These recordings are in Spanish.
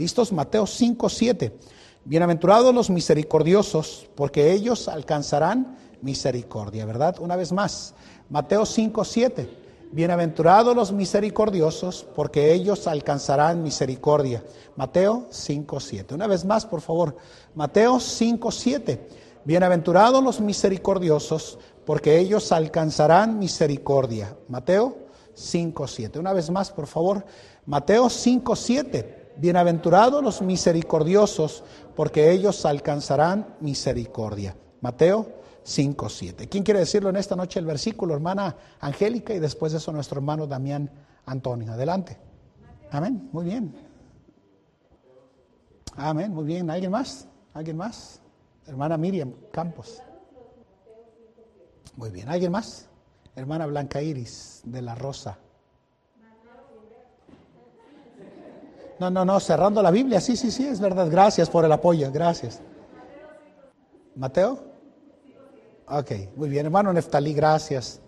¿Listos? Mateo 5, 7. Bienaventurados los misericordiosos, porque ellos alcanzarán misericordia, ¿verdad? Una vez más, Mateo 5, 7. Bienaventurados los misericordiosos, porque ellos alcanzarán misericordia. Mateo 5, 7. Una vez más, por favor. Mateo 5, 7. Bienaventurados los misericordiosos, porque ellos alcanzarán misericordia. Mateo 5, 7. Una vez más, por favor. Mateo 5, 7. Bienaventurados los misericordiosos, porque ellos alcanzarán misericordia. Mateo 5, 7. ¿Quién quiere decirlo en esta noche el versículo? Hermana Angélica y después de eso nuestro hermano Damián Antonio. Adelante. Amén. Muy bien. Amén. Muy bien. ¿Alguien más? ¿Alguien más? Hermana Miriam Campos. Muy bien. ¿Alguien más? Hermana Blanca Iris de la Rosa. No, no, no, cerrando la Biblia. Sí, sí, sí, es verdad. Gracias por el apoyo. Gracias. Mateo. Ok, muy bien, hermano Neftalí, gracias.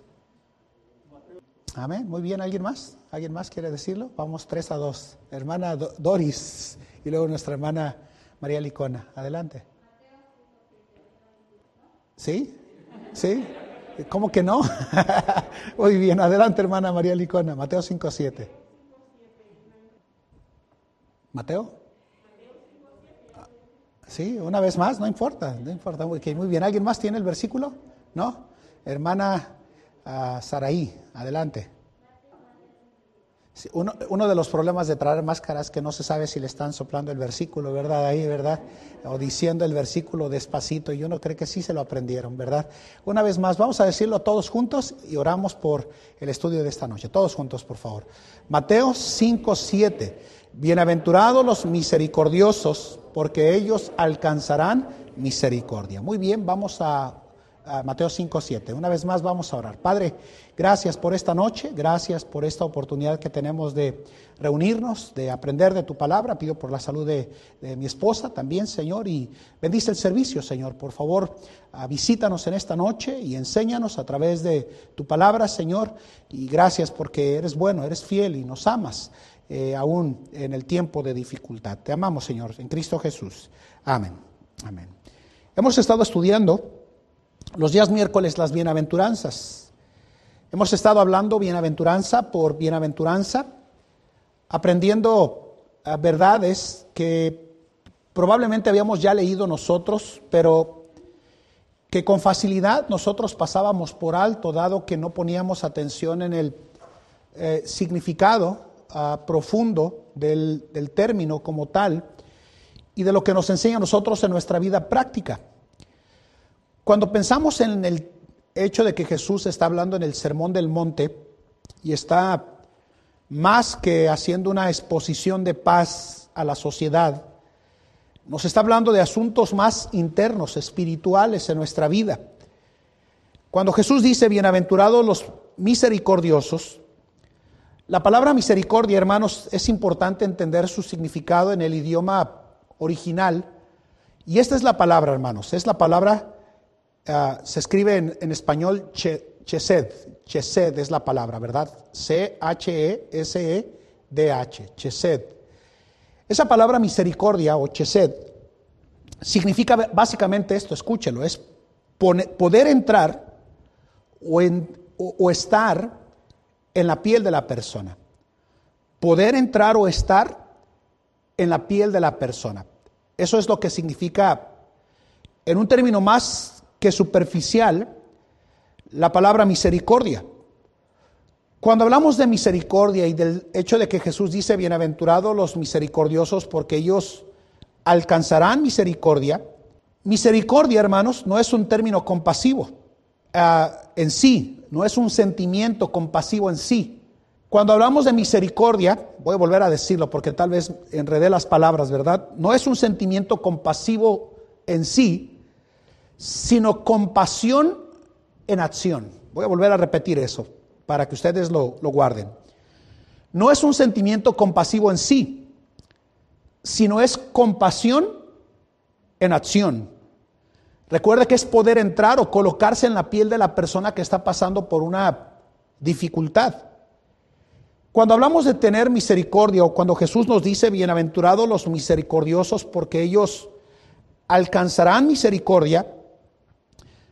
Amén, muy bien, ¿alguien más? ¿Alguien más quiere decirlo? Vamos tres a dos. Hermana Doris y luego nuestra hermana María Licona. Adelante. ¿Sí? ¿Sí? ¿Cómo que no? muy bien, adelante hermana María Licona. Mateo 5, 7. ¿Mateo? Sí, una vez más, no importa, no importa. muy bien. ¿Alguien más tiene el versículo? ¿No? Hermana uh, Saraí, adelante. uno, de los problemas de traer máscaras es que no se sabe si le están soplando el versículo, ¿verdad? Ahí, ¿verdad? O diciendo el versículo despacito. Y uno cree que sí se lo aprendieron, ¿verdad? Una vez más, vamos a decirlo todos juntos y oramos por el estudio de esta noche. Todos juntos, por favor. Mateo 5, 7. Bienaventurados los misericordiosos, porque ellos alcanzarán misericordia. Muy bien, vamos a, Mateo 5, 7. Una vez más vamos a orar. Padre, gracias por esta noche, gracias por esta oportunidad que tenemos de reunirnos, de aprender de tu palabra. Pido por la salud de, mi esposa también, Señor, y bendice el servicio, Señor. Por favor, ah, visítanos en esta noche y enséñanos a través de tu palabra, Señor. Y gracias porque eres bueno, eres fiel y nos amas. Eh, aún en el tiempo de dificultad. Te amamos, Señor, en Cristo Jesús. Amén. Amén. Hemos estado estudiando los días miércoles las bienaventuranzas. Hemos estado hablando bienaventuranza por bienaventuranza, aprendiendo eh, verdades que probablemente habíamos ya leído nosotros, pero que con facilidad nosotros pasábamos por alto, dado que no poníamos atención en el eh, significado profundo del, del término como tal y de lo que nos enseña a nosotros en nuestra vida práctica. Cuando pensamos en el hecho de que Jesús está hablando en el Sermón del Monte y está más que haciendo una exposición de paz a la sociedad, nos está hablando de asuntos más internos, espirituales en nuestra vida. Cuando Jesús dice, bienaventurados los misericordiosos, la palabra misericordia, hermanos, es importante entender su significado en el idioma original. Y esta es la palabra, hermanos. Es la palabra, ah, se escribe en, español chesed. Chesed es la palabra, ¿verdad? C-H-E-S-E-D-H. Chesed. Esa palabra misericordia o chesed significa básicamente esto, escúchelo, es poder entrar o estar en la piel de la persona. Poder entrar o estar en la piel de la persona. Eso es lo que significa, en un término más que superficial, la palabra misericordia. Cuando hablamos de misericordia y del hecho de que Jesús dice, bienaventurados los misericordiosos porque ellos alcanzarán misericordia, misericordia, hermanos, no es un término compasivo ah, en sí, no es un sentimiento compasivo en sí. Cuando hablamos de misericordia, voy a volver a decirlo porque tal vez enredé las palabras, ¿verdad? No es un sentimiento compasivo en sí, sino compasión en acción. Voy a volver a repetir eso para que ustedes lo, lo guarden. No es un sentimiento compasivo en sí, sino es compasión en acción. Recuerde que es poder entrar o colocarse en la piel de la persona que está pasando por una dificultad. Cuando hablamos de tener misericordia o cuando Jesús nos dice, bienaventurados los misericordiosos porque ellos alcanzarán misericordia,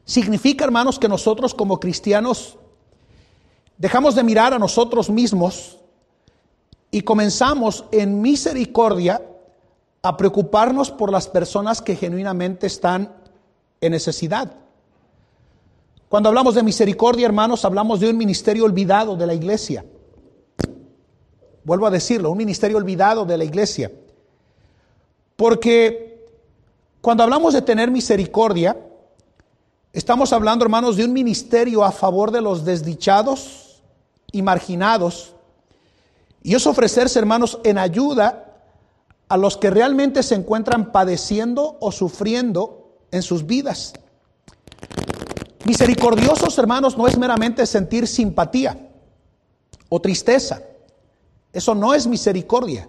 significa, hermanos, que nosotros como cristianos dejamos de mirar a nosotros mismos y comenzamos en misericordia a preocuparnos por las personas que genuinamente están en necesidad. Cuando hablamos de misericordia, hermanos, hablamos de un ministerio olvidado de la iglesia. Vuelvo a decirlo, un ministerio olvidado de la iglesia. Porque cuando hablamos de tener misericordia, estamos hablando, hermanos, de un ministerio a favor de los desdichados y marginados. Y es ofrecerse, hermanos, en ayuda a los que realmente se encuentran padeciendo o sufriendo en sus vidas. Misericordiosos, hermanos, no es meramente sentir simpatía o tristeza. Eso no es misericordia.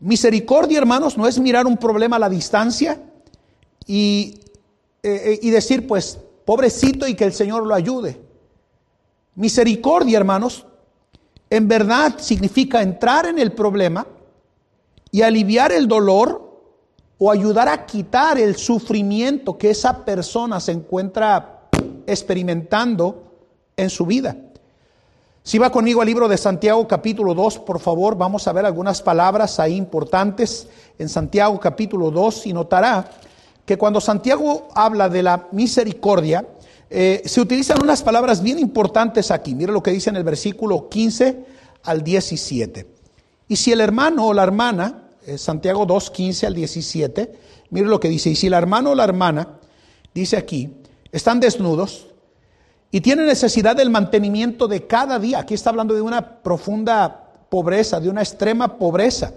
Misericordia, hermanos, no es mirar un problema a la distancia y, eh, y decir, pues, pobrecito y que el Señor lo ayude. Misericordia, hermanos, en verdad significa entrar en el problema y aliviar el dolor o ayudar a quitar el sufrimiento que esa persona se encuentra experimentando en su vida. Si va conmigo al libro de Santiago capítulo 2, por favor, vamos a ver algunas palabras ahí importantes en Santiago capítulo 2 y notará que cuando Santiago habla de la misericordia, eh, se utilizan unas palabras bien importantes aquí. Mire lo que dice en el versículo 15 al 17. Y si el hermano o la hermana, Santiago 2, 15 al 17, mire lo que dice, y si el hermano o la hermana, dice aquí, están desnudos y tienen necesidad del mantenimiento de cada día. Aquí está hablando de una profunda pobreza, de una extrema pobreza.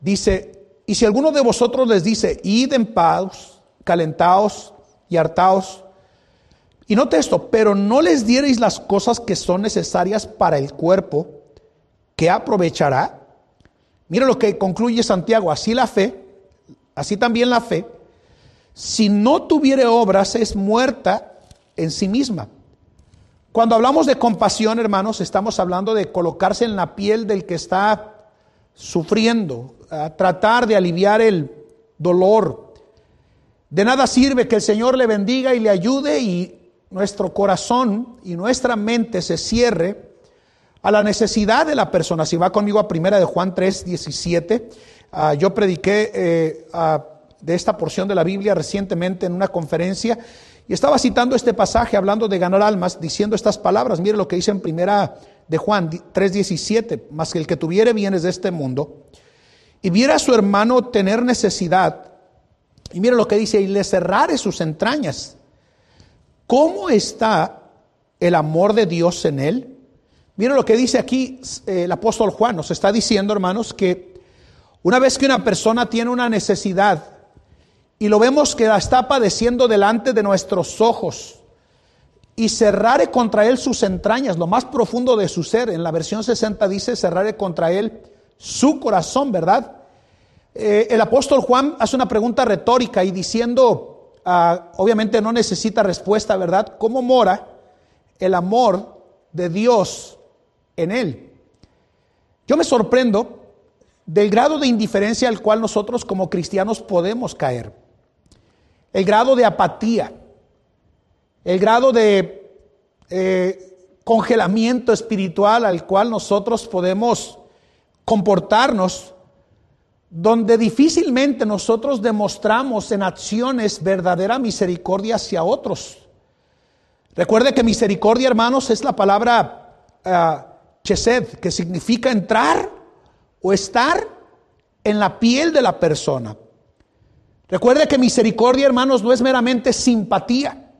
Dice, y si alguno de vosotros les dice, id en paz, calentaos y hartaos, y note esto, pero no les diereis las cosas que son necesarias para el cuerpo, ¿qué aprovechará? Mira lo que concluye Santiago, así la fe, así también la fe, si no tuviere obras, es muerta en sí misma. Cuando hablamos de compasión, hermanos, estamos hablando de colocarse en la piel del que está sufriendo, a tratar de aliviar el dolor. De nada sirve que el Señor le bendiga y le ayude y nuestro corazón y nuestra mente se cierre a la necesidad de la persona. Si va conmigo a primera de Juan 3, 17, ah, yo prediqué eh, a de esta porción de la Biblia recientemente en una conferencia y estaba citando este pasaje hablando de ganar almas, diciendo estas palabras. Mire lo que dice en primera de Juan 3:17, más que el que tuviere bienes de este mundo y viera a su hermano tener necesidad, y mire lo que dice, y le cerrare sus entrañas. ¿Cómo está el amor de Dios en él? Mire lo que dice aquí eh, el apóstol Juan, nos está diciendo, hermanos, que una vez que una persona tiene una necesidad, y lo vemos que la está padeciendo delante de nuestros ojos y cerrare contra él sus entrañas, lo más profundo de su ser. En la versión 60 dice cerrare contra él su corazón, ¿verdad? Eh, el apóstol Juan hace una pregunta retórica y diciendo, ah, obviamente no necesita respuesta, ¿verdad? ¿Cómo mora el amor de Dios en él? Yo me sorprendo del grado de indiferencia al cual nosotros como cristianos podemos caer el grado de apatía, el grado de eh, congelamiento espiritual al cual nosotros podemos comportarnos, donde difícilmente nosotros demostramos en acciones verdadera misericordia hacia otros. Recuerde que misericordia, hermanos, es la palabra uh, chesed, que significa entrar o estar en la piel de la persona. Recuerde que misericordia, hermanos, no es meramente simpatía,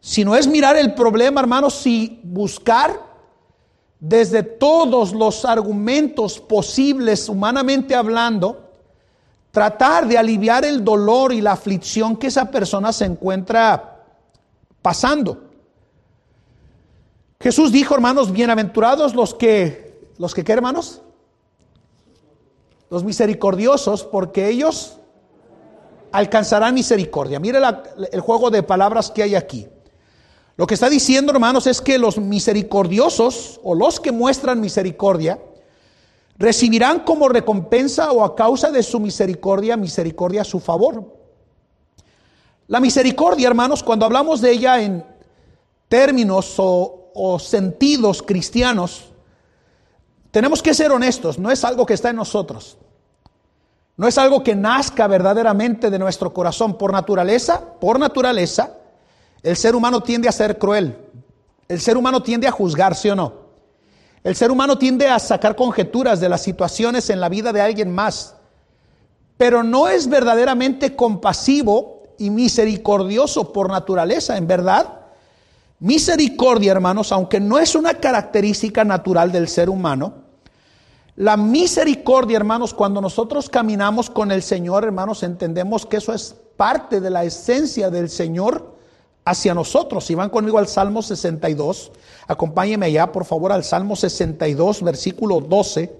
sino es mirar el problema, hermanos, y buscar desde todos los argumentos posibles, humanamente hablando, tratar de aliviar el dolor y la aflicción que esa persona se encuentra pasando. Jesús dijo, hermanos, bienaventurados los que, los que, ¿qué hermanos? Los misericordiosos, porque ellos alcanzarán misericordia. Mire el juego de palabras que hay aquí. Lo que está diciendo, hermanos, es que los misericordiosos o los que muestran misericordia recibirán como recompensa o a causa de su misericordia, misericordia a su favor. La misericordia, hermanos, cuando hablamos de ella en términos o, o sentidos cristianos, tenemos que ser honestos, no es algo que está en nosotros. No es algo que nazca verdaderamente de nuestro corazón. Por naturaleza, por naturaleza, el ser humano tiende a ser cruel. El ser humano tiende a juzgar, ¿sí o no? El ser humano tiende a sacar conjeturas de las situaciones en la vida de alguien más. Pero no es verdaderamente compasivo y misericordioso por naturaleza, en verdad. Misericordia, hermanos, aunque no es una característica natural del ser humano, la misericordia, hermanos, cuando nosotros caminamos con el Señor, hermanos, entendemos que eso es parte de la esencia del Señor hacia nosotros. Si van conmigo al Salmo 62, acompáñenme ya, por favor, al Salmo 62, versículo 12.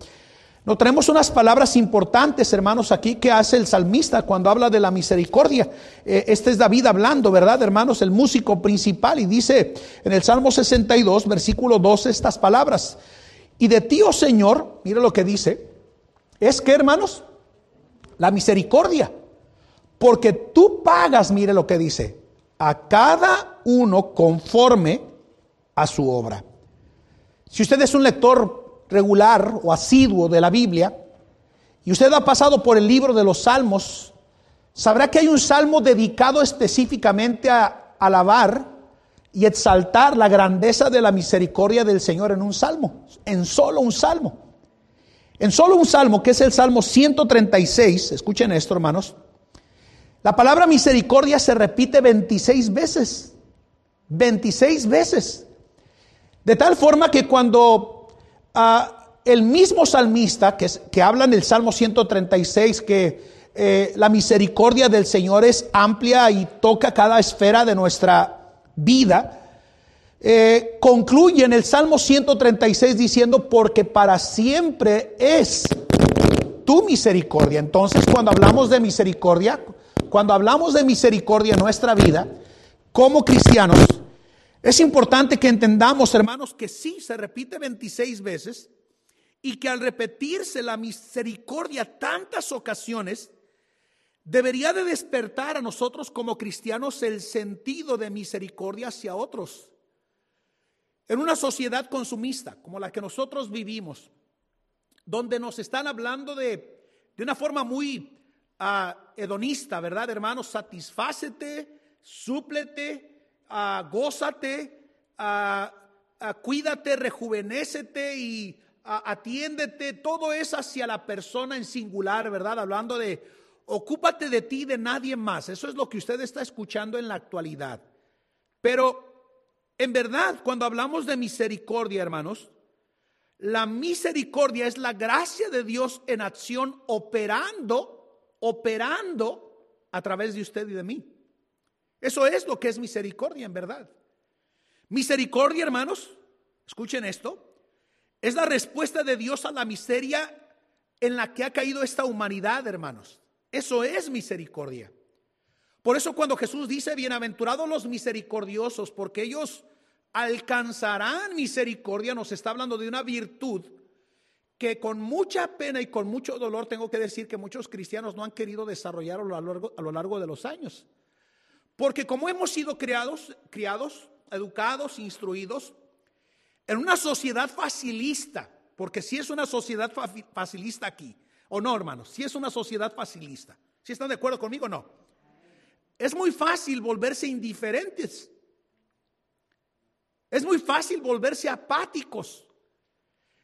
No tenemos unas palabras importantes, hermanos, aquí que hace el salmista cuando habla de la misericordia. Eh, este es David hablando, ¿verdad, hermanos? El músico principal y dice en el Salmo 62, versículo 12, estas palabras. Y de ti, oh Señor, mire lo que dice, es que, hermanos, la misericordia. Porque tú pagas, mire lo que dice, a cada uno conforme a su obra. Si usted es un lector regular o asiduo de la Biblia, y usted ha pasado por el libro de los Salmos, sabrá que hay un salmo dedicado específicamente a alabar y exaltar la grandeza de la misericordia del Señor en un salmo, en solo un salmo. En solo un salmo, que es el Salmo 136, escuchen esto hermanos, la palabra misericordia se repite 26 veces, 26 veces. De tal forma que cuando el mismo salmista que, que, habla en el Salmo 136 que eh, la misericordia del Señor es amplia y toca cada esfera de nuestra vida, eh, concluye en el Salmo 136 diciendo, porque para siempre es tu misericordia. Entonces, cuando hablamos de misericordia, cuando hablamos de misericordia en nuestra vida, como cristianos, es importante que entendamos, hermanos, que sí se repite 26 veces y que al repetirse la misericordia tantas ocasiones, debería de despertar a nosotros como cristianos el sentido de misericordia hacia otros. En una sociedad consumista como la que nosotros vivimos, donde nos están hablando de, de una forma muy uh, hedonista, ¿verdad, hermanos? Satisfácete, súplete, uh, gózate, cuídate, rejuvenécete y atiéndete. Todo es hacia la persona en singular, ¿verdad? Hablando de ocúpate de ti, de nadie más. Eso es lo que usted está escuchando en la actualidad. Pero en verdad, cuando hablamos de misericordia, hermanos, la misericordia es la gracia de Dios en acción operando, operando a través de usted y de mí. Eso es lo que es misericordia, en verdad. Misericordia, hermanos, escuchen esto, es la respuesta de Dios a la miseria en la que ha caído esta humanidad, hermanos. Eso es misericordia. Por eso cuando Jesús dice, bienaventurados los misericordiosos, porque ellos alcanzarán misericordia, nos está hablando de una virtud que con mucha pena y con mucho dolor tengo que decir que muchos cristianos no han querido desarrollar a lo largo, de los años. Porque como hemos sido criados, criados, educados, instruidos, en una sociedad facilista, porque si es una sociedad facilista aquí, ¿O no, hermanos? Si es una sociedad facilista. ¿Si están de acuerdo conmigo o no? Es muy fácil volverse indiferentes. Es muy fácil volverse apáticos.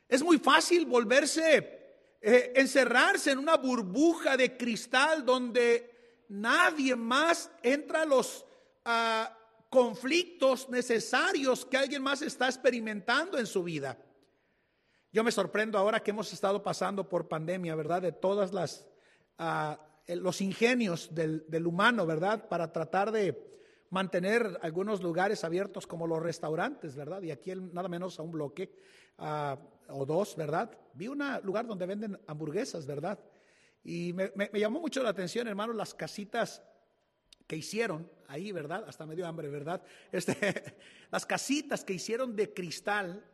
Es muy fácil volverse, eh, encerrarse en una burbuja de cristal donde nadie más entra a los ah, conflictos necesarios que alguien más está experimentando en su vida. Yo me sorprendo ahora que hemos estado pasando por pandemia, ¿verdad? De todas las uh, los ingenios del, humano, ¿verdad? Para tratar de mantener algunos lugares abiertos como los restaurantes, ¿verdad? Y aquí nada menos a un bloque uh, o dos, ¿verdad? Vi un lugar donde venden hamburguesas, ¿verdad? Y me, llamó mucho la atención, hermano, las casitas que hicieron ahí, ¿verdad? Hasta medio hambre, ¿verdad? Este, las casitas que hicieron de cristal,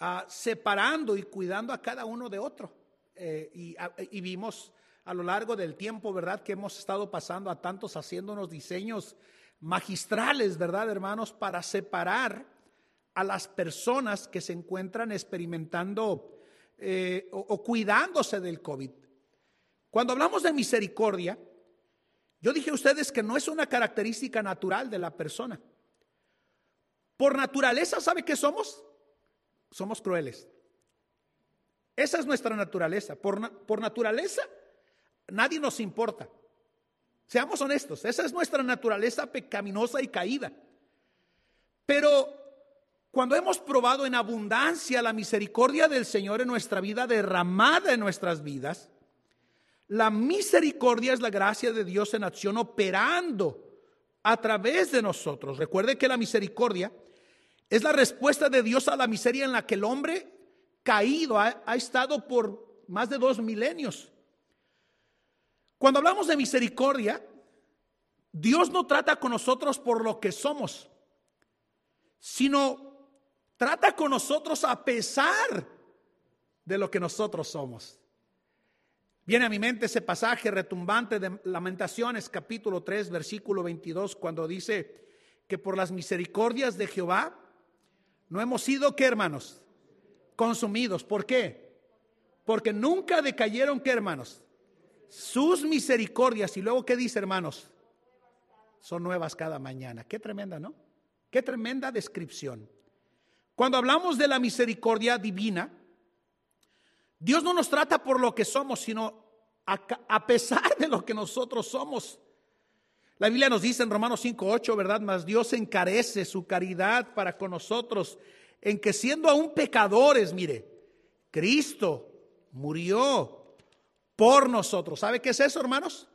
ah, separando y cuidando a cada uno de otro. Eh, ah, y, vimos a lo largo del tiempo, ¿verdad? Que hemos estado pasando a tantos haciendo unos diseños magistrales, ¿verdad, hermanos? Para separar a las personas que se encuentran experimentando eh, o cuidándose del COVID. Cuando hablamos de misericordia, yo dije a ustedes que no es una característica natural de la persona. Por naturaleza, ¿sabe qué somos? Somos crueles. Esa es nuestra naturaleza. Por, por naturaleza, nadie nos importa. Seamos honestos, esa es nuestra naturaleza pecaminosa y caída. Pero cuando hemos probado en abundancia la misericordia del Señor en nuestra vida, derramada en nuestras vidas, la misericordia es la gracia de Dios en acción operando a través de nosotros. Recuerde que la misericordia es la respuesta de Dios a la miseria en la que el hombre caído ha, estado por más de dos milenios. Cuando hablamos de misericordia, Dios no trata con nosotros por lo que somos, sino trata con nosotros a pesar de lo que nosotros somos. Viene a mi mente ese pasaje retumbante de Lamentaciones capítulo 3 versículo 22 cuando dice que por las misericordias de Jehová no hemos sido, ¿qué hermanos? Consumidos. ¿Por qué? Porque nunca decayeron, ¿qué hermanos? Sus misericordias. Y luego, ¿qué dice hermanos? Son nuevas cada mañana. Qué tremenda, ¿no? Qué tremenda descripción. Cuando hablamos de la misericordia divina, Dios no nos trata por lo que somos, sino a, pesar de lo que nosotros somos. La Biblia nos dice en Romanos 5:8, ¿verdad? Mas Dios encarece su caridad para con nosotros en que siendo aún pecadores, mire, Cristo murió por nosotros. ¿Sabe qué es eso, hermanos?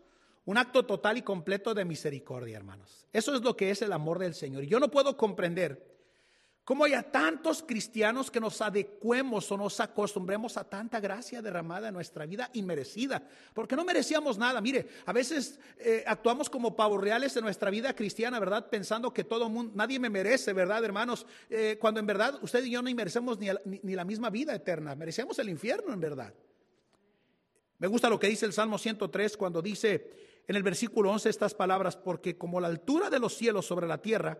Un acto total y completo de misericordia, hermanos. Eso es lo que es el amor del Señor. Yo no puedo comprender ¿Cómo hay tantos cristianos que nos adecuemos o nos acostumbremos a tanta gracia derramada en nuestra vida inmerecida? Porque no merecíamos nada. Mire, a veces eh, actuamos como pavos reales en nuestra vida cristiana, ¿verdad? Pensando que todo mundo, nadie me merece, ¿verdad, hermanos? Eh, cuando en verdad usted y yo no merecemos ni, ni la misma vida eterna, merecemos el infierno en verdad. Me gusta lo que dice el Salmo 103 cuando dice en el versículo 11 estas palabras, porque como la altura de los cielos sobre la tierra,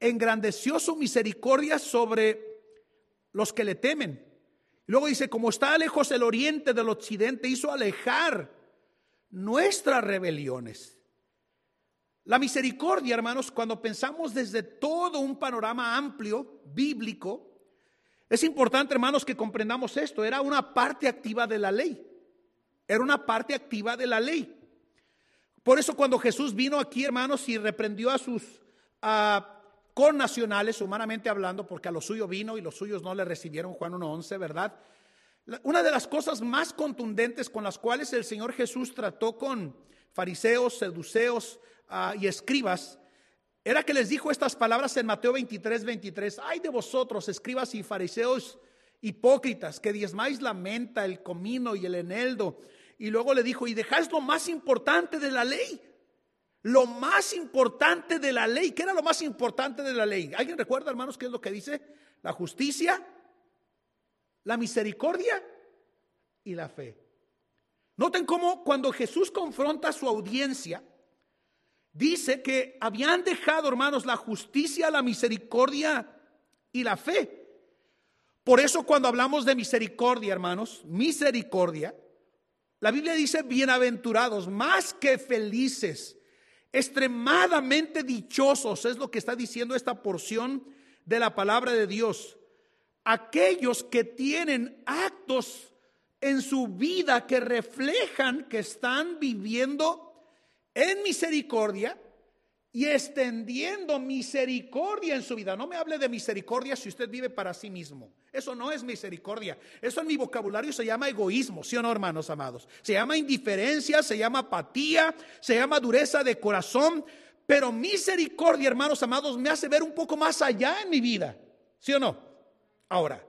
engrandeció su misericordia sobre los que le temen. Luego dice, como está lejos el oriente del occidente, hizo alejar nuestras rebeliones. La misericordia, hermanos, cuando pensamos desde todo un panorama amplio, bíblico, es importante, hermanos, que comprendamos esto. Era una parte activa de la ley. Era una parte activa de la ley. Por eso cuando Jesús vino aquí, hermanos, y reprendió a sus con nacionales, humanamente hablando, porque a lo suyo vino y los suyos no le recibieron, Juan 1.11, ¿verdad? Una de las cosas más contundentes con las cuales el Señor Jesús trató con fariseos, seduceos ah, y escribas, era que les dijo estas palabras en Mateo 23, 23, ay de vosotros, escribas y fariseos hipócritas, que diezmáis la menta, el comino y el eneldo. Y luego le dijo, y dejáis lo más importante de la ley, lo más importante de la ley. ¿Qué era lo más importante de la ley? ¿Alguien recuerda, hermanos, qué es lo que dice? La justicia, la misericordia y la fe. Noten cómo cuando Jesús confronta a su audiencia, dice que habían dejado, hermanos, la justicia, la misericordia y la fe. Por eso cuando hablamos de misericordia, hermanos, misericordia, la Biblia dice bienaventurados, más que felices extremadamente dichosos, es lo que está diciendo esta porción de la palabra de Dios. Aquellos que tienen actos en su vida que reflejan que están viviendo en misericordia y extendiendo misericordia en su vida. No me hable de misericordia si usted vive para sí mismo. Eso no es misericordia. Eso en mi vocabulario se llama egoísmo, ¿sí o no, hermanos amados? Se llama indiferencia, se llama apatía, se llama dureza de corazón. Pero misericordia, hermanos amados, me hace ver un poco más allá en mi vida, ¿sí o no? Ahora,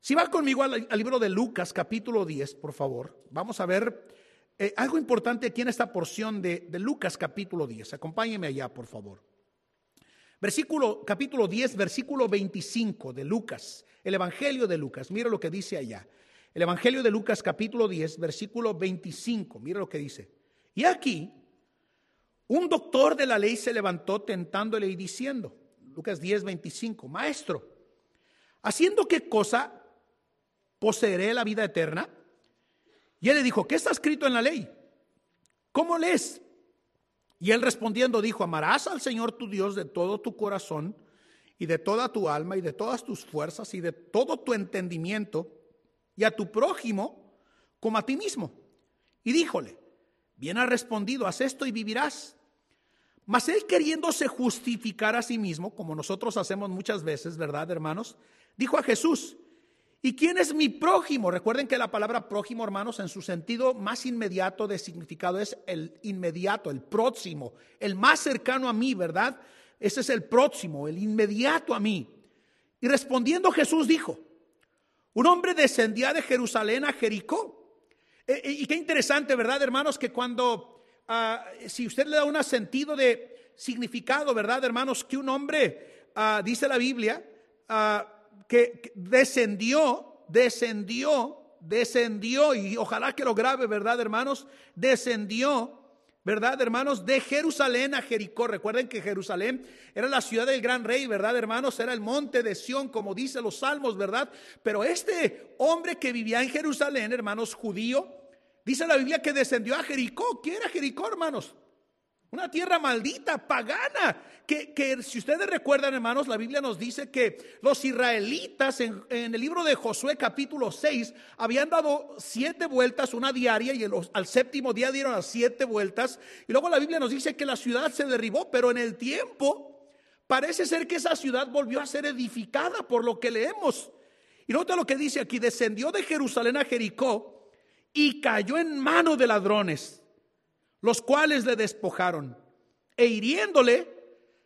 si va conmigo al, libro de Lucas, capítulo 10, por favor, vamos a ver eh, algo importante aquí en esta porción de, de Lucas capítulo 10. Acompáñeme allá, por favor. Versículo, capítulo 10, versículo 25 de Lucas, el Evangelio de Lucas. Mira lo que dice allá. El Evangelio de Lucas, capítulo 10, versículo 25. Mira lo que dice. Y aquí, un doctor de la ley se levantó tentándole y diciendo, Lucas 10, 25, Maestro, ¿haciendo qué cosa poseeré la vida eterna? Y él le dijo, ¿qué está escrito en la ley? ¿Cómo lees? Y él respondiendo dijo, amarás al Señor tu Dios de todo tu corazón y de toda tu alma y de todas tus fuerzas y de todo tu entendimiento y a tu prójimo como a ti mismo. Y díjole, bien has respondido, haz esto y vivirás. Mas él queriéndose justificar a sí mismo, como nosotros hacemos muchas veces, ¿verdad, hermanos? Dijo a Jesús, ¿Y quién es mi prójimo? Recuerden que la palabra prójimo, hermanos, en su sentido más inmediato de significado es el inmediato, el próximo, el más cercano a mí, ¿verdad? Ese es el próximo, el inmediato a mí. Y respondiendo Jesús dijo, un hombre descendía de Jerusalén a Jericó. E, e, y qué interesante, ¿verdad, hermanos? Que cuando, ah, si usted le da un sentido de significado, ¿verdad, hermanos? Que un hombre, ah, dice la Biblia, ah, que descendió, descendió, descendió, y ojalá que lo grabe, ¿verdad, hermanos? Descendió, ¿verdad, hermanos? De Jerusalén a Jericó. Recuerden que Jerusalén era la ciudad del gran rey, ¿verdad, hermanos? Era el monte de Sión, como dice los salmos, ¿verdad? Pero este hombre que vivía en Jerusalén, hermanos, judío, dice la Biblia que descendió a Jericó. ¿Quién era Jericó, hermanos? Una tierra maldita, pagana, que, que, si ustedes recuerdan, hermanos, la Biblia nos dice que los israelitas en, en el libro de Josué capítulo 6 habían dado siete vueltas, una diaria, y al séptimo día dieron las siete vueltas. Y luego la Biblia nos dice que la ciudad se derribó, pero en el tiempo parece ser que esa ciudad volvió a ser edificada por lo que leemos. Y nota lo que dice aquí, descendió de Jerusalén a Jericó y cayó en manos de ladrones los cuales le despojaron e hiriéndole,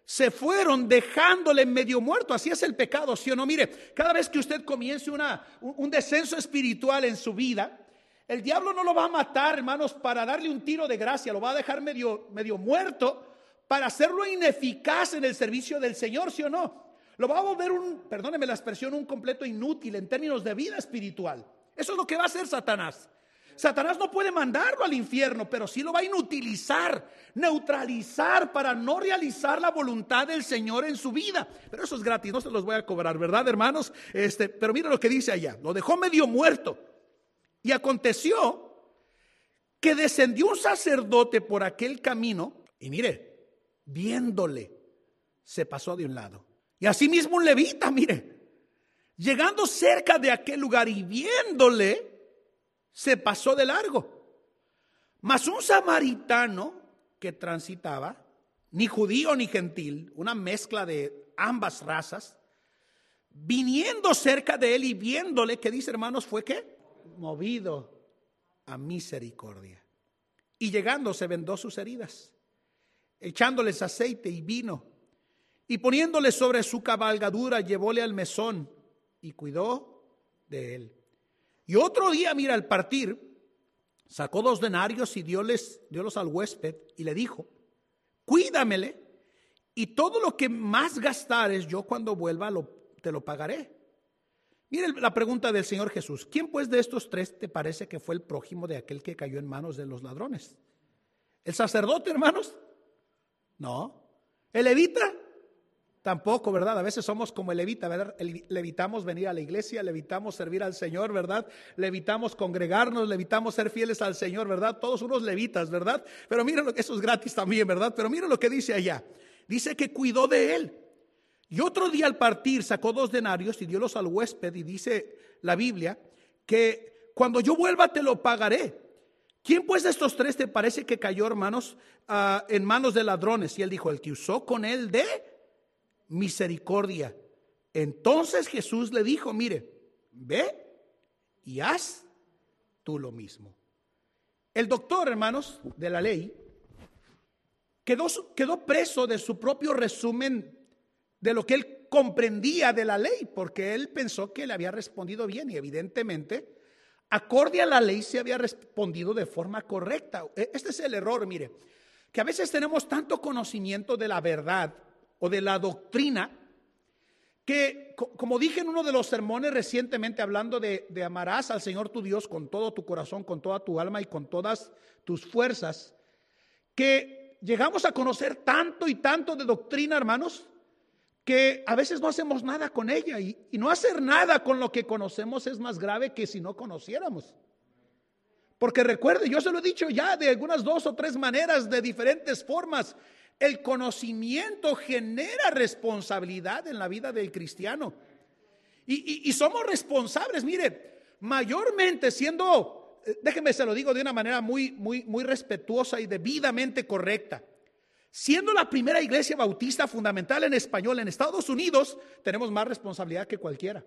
se fueron dejándole medio muerto. Así es el pecado, ¿sí o no? Mire, cada vez que usted comience una, un descenso espiritual en su vida, el diablo no lo va a matar, hermanos, para darle un tiro de gracia, lo va a dejar medio, medio muerto para hacerlo ineficaz en el servicio del Señor, ¿sí o no? Lo va a volver un, perdóneme la expresión, un completo inútil en términos de vida espiritual. Eso es lo que va a hacer Satanás. Satanás no puede mandarlo al infierno, pero sí lo va a inutilizar, neutralizar para no realizar la voluntad del Señor en su vida. Pero eso es gratis, no se los voy a cobrar, ¿verdad, hermanos? Este, pero mira lo que dice allá. Lo dejó medio muerto. Y aconteció que descendió un sacerdote por aquel camino y mire, viéndole, se pasó de un lado. Y asimismo un levita, mire, llegando cerca de aquel lugar y viéndole, se pasó de largo. Mas un samaritano que transitaba, ni judío ni gentil, una mezcla de ambas razas, viniendo cerca de él y viéndole, que dice hermanos, fue que movido a misericordia. Y llegando se vendó sus heridas, echándoles aceite y vino, y poniéndole sobre su cabalgadura, llevóle al mesón y cuidó de él. Y otro día, mira, al partir, sacó dos denarios y dióles, diólos al huésped y le dijo, cuídamele y todo lo que más gastares yo cuando vuelva te lo pagaré. Mire la pregunta del Señor Jesús, ¿quién pues de estos tres te parece que fue el prójimo de aquel que cayó en manos de los ladrones? ¿El sacerdote, hermanos? No. ¿El levita? Tampoco, ¿verdad? A veces somos como el levita, ¿verdad? Levitamos venir a la iglesia, levitamos servir al Señor, ¿verdad? Levitamos congregarnos, levitamos ser fieles al Señor, ¿verdad? Todos unos levitas, ¿verdad? Pero miren lo que eso es gratis también, ¿verdad? Pero miren lo que dice allá. Dice que cuidó de él. Y otro día al partir sacó dos denarios y diólos al huésped y dice la Biblia que cuando yo vuelva te lo pagaré. ¿Quién pues de estos tres te parece que cayó, hermanos, ah, en manos de ladrones? Y él dijo, el que usó con él de misericordia. Entonces Jesús le dijo, mire, ve y haz tú lo mismo. El doctor, hermanos, de la ley, quedó, quedó preso de su propio resumen de lo que él comprendía de la ley, porque él pensó que le había respondido bien y evidentemente acorde a la ley se había respondido de forma correcta. E, este es el error, mire, que a veces tenemos tanto conocimiento de la verdad o de la doctrina que, como dije en uno de los sermones recientemente hablando de, amarás al Señor tu Dios con todo tu corazón, con toda tu alma y con todas tus fuerzas, que llegamos a conocer tanto y tanto de doctrina, hermanos, que a veces no hacemos nada con ella y, no hacer nada con lo que conocemos es más grave que si no conociéramos. Porque recuerde, yo se lo he dicho ya de algunas dos o tres maneras, de diferentes formas. El conocimiento genera responsabilidad en la vida del cristiano. Y, y somos responsables, mire, mayormente siendo, eh, déjeme se lo digo de una manera muy, muy, muy respetuosa y debidamente correcta. Siendo la primera iglesia bautista fundamental en español en Estados Unidos, tenemos más responsabilidad que cualquiera.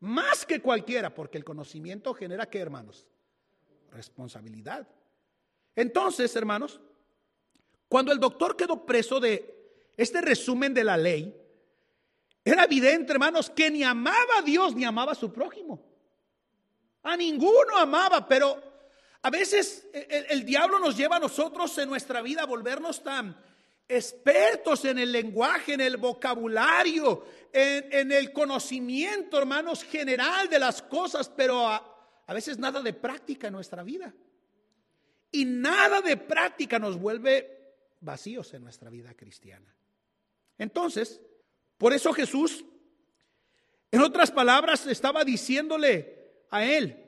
Más que cualquiera, porque el conocimiento genera qué, hermanos? Responsabilidad. Entonces, hermanos, cuando el doctor quedó preso de este resumen de la ley, era evidente, hermanos, que ni amaba a Dios ni amaba a su prójimo. A ninguno amaba, pero a veces el, diablo nos lleva a nosotros en nuestra vida a volvernos tan expertos en el lenguaje, en el vocabulario, en, el conocimiento, hermanos, general de las cosas, pero a, a veces nada de práctica en nuestra vida. Y nada de práctica nos vuelve vacíos en nuestra vida cristiana. Entonces, por eso Jesús, en otras palabras, estaba diciéndole a él,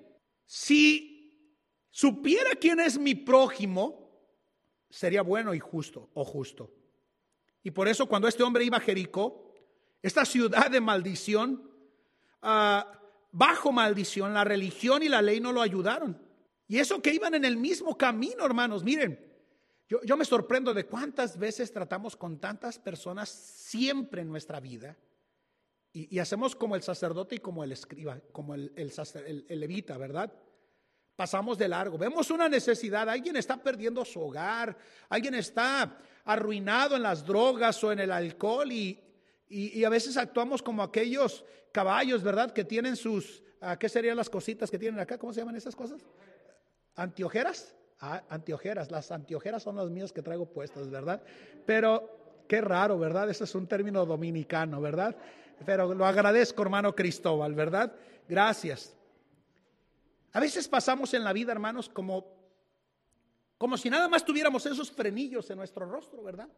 si supiera quién es mi prójimo, sería bueno y justo o justo. Y por eso cuando este hombre iba a Jericó, esta ciudad de maldición, ah, bajo maldición, la religión y la ley no lo ayudaron. Y eso que iban en el mismo camino, hermanos, miren, yo, me sorprendo de cuántas veces tratamos con tantas personas siempre en nuestra vida. Y, hacemos como el sacerdote y como el escriba, como el, levita, ¿verdad? pasamos de largo. Vemos una necesidad, alguien está perdiendo su hogar, alguien está arruinado en las drogas o en el alcohol y, a veces actuamos como aquellos caballos, ¿verdad? Que tienen sus, ah, ¿qué serían las cositas que tienen acá? ¿Cómo se llaman esas cosas? ¿Antiojeras? Antiojeras, las antiojeras son las mías que traigo puestas, ¿verdad? Pero qué raro, ¿verdad? Ese es un término dominicano, ¿verdad? Pero lo agradezco, hermano Cristóbal, ¿verdad? Gracias. A veces pasamos en la vida, hermanos, como, como si nada más tuviéramos esos frenillos en nuestro rostro, ¿verdad?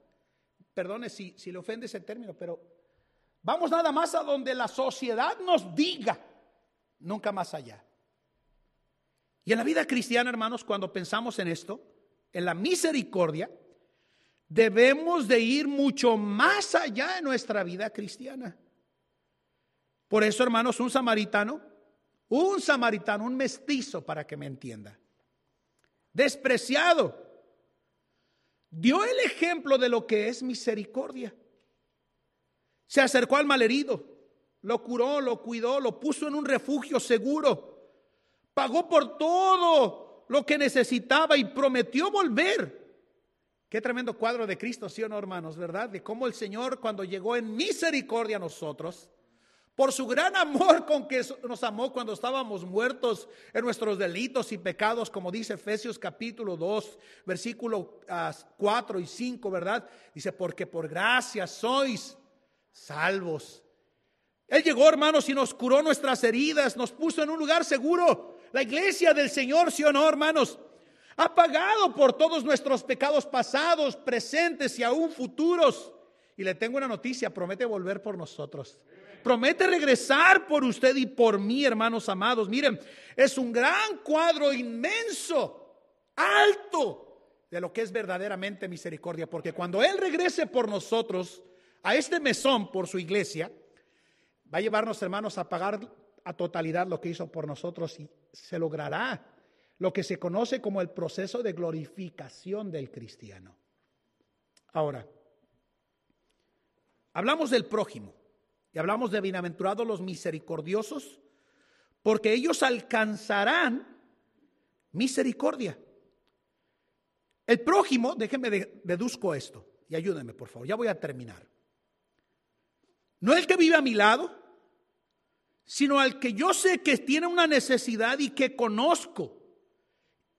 Perdone si, si le ofende ese término, pero vamos nada más a donde la sociedad nos diga, nunca más allá. Y en la vida cristiana, hermanos, cuando pensamos en esto, en la misericordia, debemos de ir mucho más allá en nuestra vida cristiana. Por eso, hermanos, un samaritano un samaritano, un mestizo, para que me entienda. Despreciado. Dio el ejemplo de lo que es misericordia. Se acercó al malherido, lo curó, lo cuidó, lo puso en un refugio seguro. Pagó por todo lo que necesitaba y prometió volver. Qué tremendo cuadro de Cristo, sí o no, hermanos, ¿verdad? De cómo el Señor cuando llegó en misericordia a nosotros, por su gran amor con que nos amó cuando estábamos muertos en nuestros delitos y pecados, como dice Efesios capítulo 2, versículo 4 ah, y 5, ¿verdad? Dice, porque por gracia sois salvos. Él llegó, hermanos, y nos curó nuestras heridas, nos puso en un lugar seguro. La iglesia del Señor, sí o no, hermanos, ha pagado por todos nuestros pecados pasados, presentes y aún futuros. Y le tengo una noticia, promete volver por nosotros promete regresar por usted y por mí, hermanos amados. Miren, es un gran cuadro inmenso, alto, de lo que es verdaderamente misericordia, porque cuando Él regrese por nosotros a este mesón, por su iglesia, va a llevarnos, hermanos, a pagar a totalidad lo que hizo por nosotros y se logrará lo que se conoce como el proceso de glorificación del cristiano. Ahora, hablamos del prójimo. Y hablamos de bienaventurados los misericordiosos, porque ellos alcanzarán misericordia. El prójimo, déjenme deduzco esto y ayúdenme por favor, ya voy a terminar. No el que vive a mi lado, sino al que yo sé que tiene una necesidad y que conozco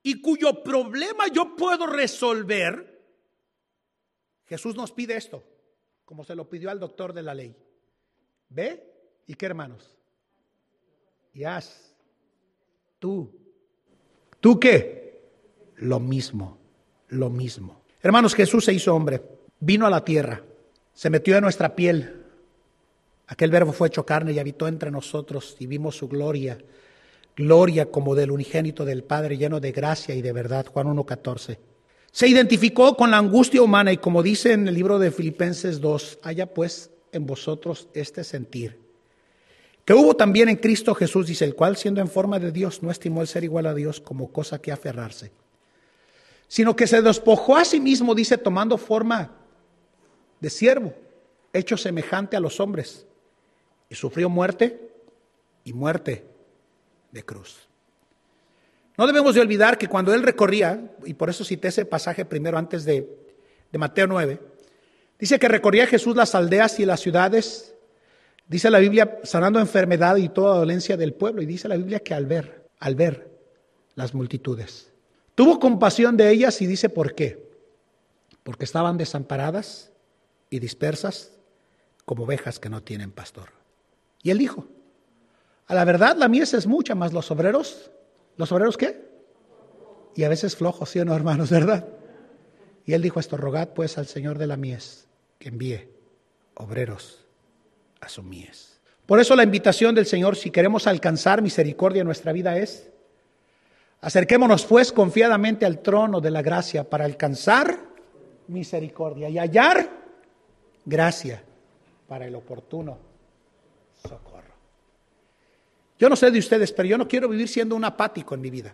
y cuyo problema yo puedo resolver, Jesús nos pide esto, como se lo pidió al doctor de la ley. Ve y qué hermanos. Y haz tú. ¿Tú qué? Lo mismo, lo mismo. Hermanos, Jesús se hizo hombre, vino a la tierra, se metió en nuestra piel. Aquel verbo fue hecho carne y habitó entre nosotros y vimos su gloria gloria como del unigénito del Padre, lleno de gracia y de verdad. Juan 1.14. Se identificó con la angustia humana y como dice en el libro de Filipenses 2, haya pues en vosotros este sentir. Que hubo también en Cristo Jesús, dice el cual, siendo en forma de Dios, no estimó el ser igual a Dios como cosa que aferrarse, sino que se despojó a sí mismo, dice, tomando forma de siervo, hecho semejante a los hombres, y sufrió muerte y muerte de cruz. No debemos de olvidar que cuando él recorría, y por eso cité ese pasaje primero antes de, de Mateo 9, dice que recorría Jesús las aldeas y las ciudades, dice la Biblia, sanando enfermedad y toda dolencia del pueblo, y dice la Biblia que al ver, al ver las multitudes, tuvo compasión de ellas y dice por qué, porque estaban desamparadas y dispersas como ovejas que no tienen pastor. Y él dijo, a la verdad, la mies es mucha, más los obreros. ¿Los obreros qué? Y a veces flojos, ¿sí o no, hermanos, verdad? Y él dijo esto, rogad pues al Señor de la mies que envíe obreros a su mies. Por eso la invitación del Señor, si queremos alcanzar misericordia en nuestra vida, es, acerquémonos pues confiadamente al trono de la gracia para alcanzar misericordia y hallar gracia para el oportuno socorro. Yo no sé de ustedes, pero yo no quiero vivir siendo un apático en mi vida.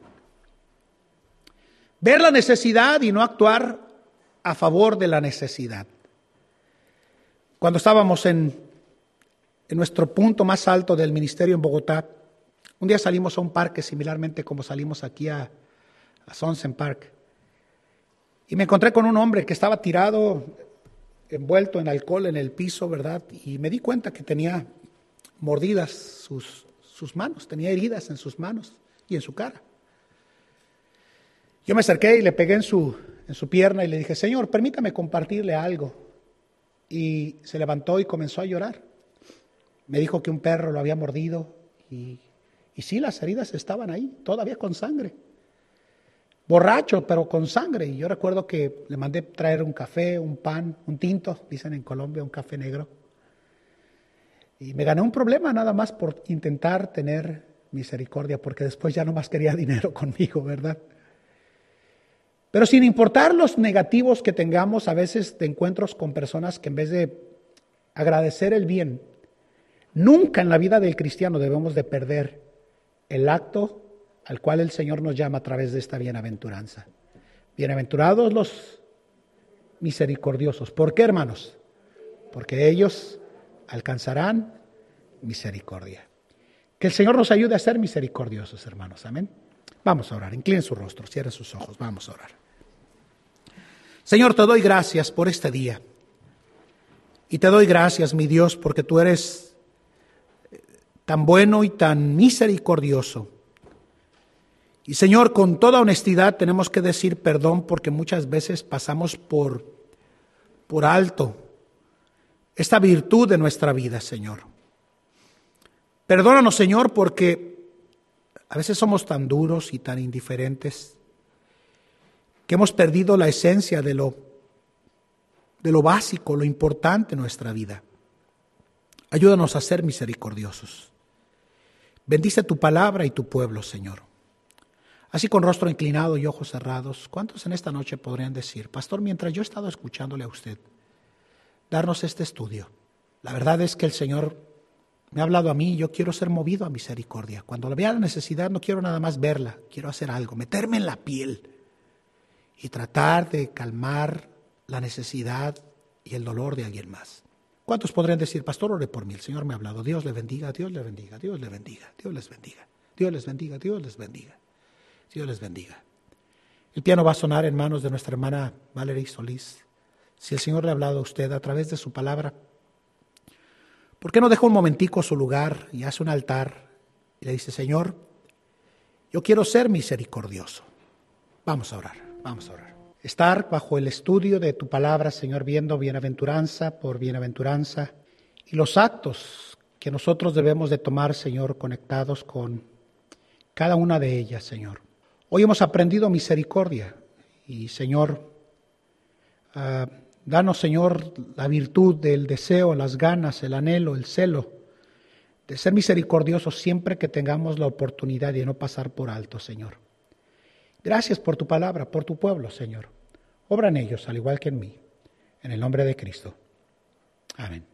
Ver la necesidad y no actuar a favor de la necesidad. Cuando estábamos en, en nuestro punto más alto del ministerio en Bogotá, un día salimos a un parque similarmente como salimos aquí a, a Sonsen Park. Y me encontré con un hombre que estaba tirado, envuelto en alcohol en el piso, ¿verdad? Y me di cuenta que tenía mordidas sus, sus manos, tenía heridas en sus manos y en su cara. Yo me acerqué y le pegué en su, en su pierna y le dije, Señor, permítame compartirle algo. Y se levantó y comenzó a llorar. Me dijo que un perro lo había mordido y, y sí, las heridas estaban ahí, todavía con sangre. Borracho, pero con sangre. Y yo recuerdo que le mandé traer un café, un pan, un tinto, dicen en Colombia, un café negro. Y me gané un problema nada más por intentar tener misericordia, porque después ya no más quería dinero conmigo, ¿verdad? Pero sin importar los negativos que tengamos a veces de encuentros con personas que en vez de agradecer el bien, nunca en la vida del cristiano debemos de perder el acto al cual el Señor nos llama a través de esta bienaventuranza. Bienaventurados los misericordiosos. ¿Por qué, hermanos? Porque ellos alcanzarán misericordia. Que el Señor nos ayude a ser misericordiosos, hermanos. Amén. Vamos a orar. Inclinen su rostro, cierren sus ojos. Vamos a orar. Señor, te doy gracias por este día. Y te doy gracias, mi Dios, porque tú eres tan bueno y tan misericordioso. Y Señor, con toda honestidad tenemos que decir perdón porque muchas veces pasamos por, por alto esta virtud de nuestra vida, Señor. Perdónanos, Señor, porque a veces somos tan duros y tan indiferentes que hemos perdido la esencia de lo, de lo básico, lo importante en nuestra vida. Ayúdanos a ser misericordiosos. Bendice tu palabra y tu pueblo, Señor. Así con rostro inclinado y ojos cerrados, ¿cuántos en esta noche podrían decir, Pastor, mientras yo he estado escuchándole a usted, darnos este estudio. La verdad es que el Señor me ha hablado a mí yo quiero ser movido a misericordia. Cuando le vea la necesidad no quiero nada más verla, quiero hacer algo, meterme en la piel y tratar de calmar la necesidad y el dolor de alguien más. ¿Cuántos podrían decir, pastor, ore por mí? El Señor me ha hablado. Dios le bendiga, Dios le bendiga, Dios le bendiga, Dios les bendiga, Dios les bendiga, Dios les bendiga, Dios les bendiga. El piano va a sonar en manos de nuestra hermana Valerie Solís si el Señor le ha hablado a usted a través de su palabra, ¿Por qué no deja un momentico su lugar y hace un altar y le dice, Señor, yo quiero ser misericordioso? Vamos a orar, vamos a orar. Estar bajo el estudio de tu palabra, Señor, viendo bienaventuranza por bienaventuranza y los actos que nosotros debemos de tomar, Señor, conectados con cada una de ellas, Señor. Hoy hemos aprendido misericordia y, Señor, uh, danos, Señor, la virtud del deseo, las ganas, el anhelo, el celo de ser misericordiosos siempre que tengamos la oportunidad de no pasar por alto, Señor. Gracias por tu palabra, por tu pueblo, Señor. Obra en ellos, al igual que en mí. En el nombre de Cristo. Amén.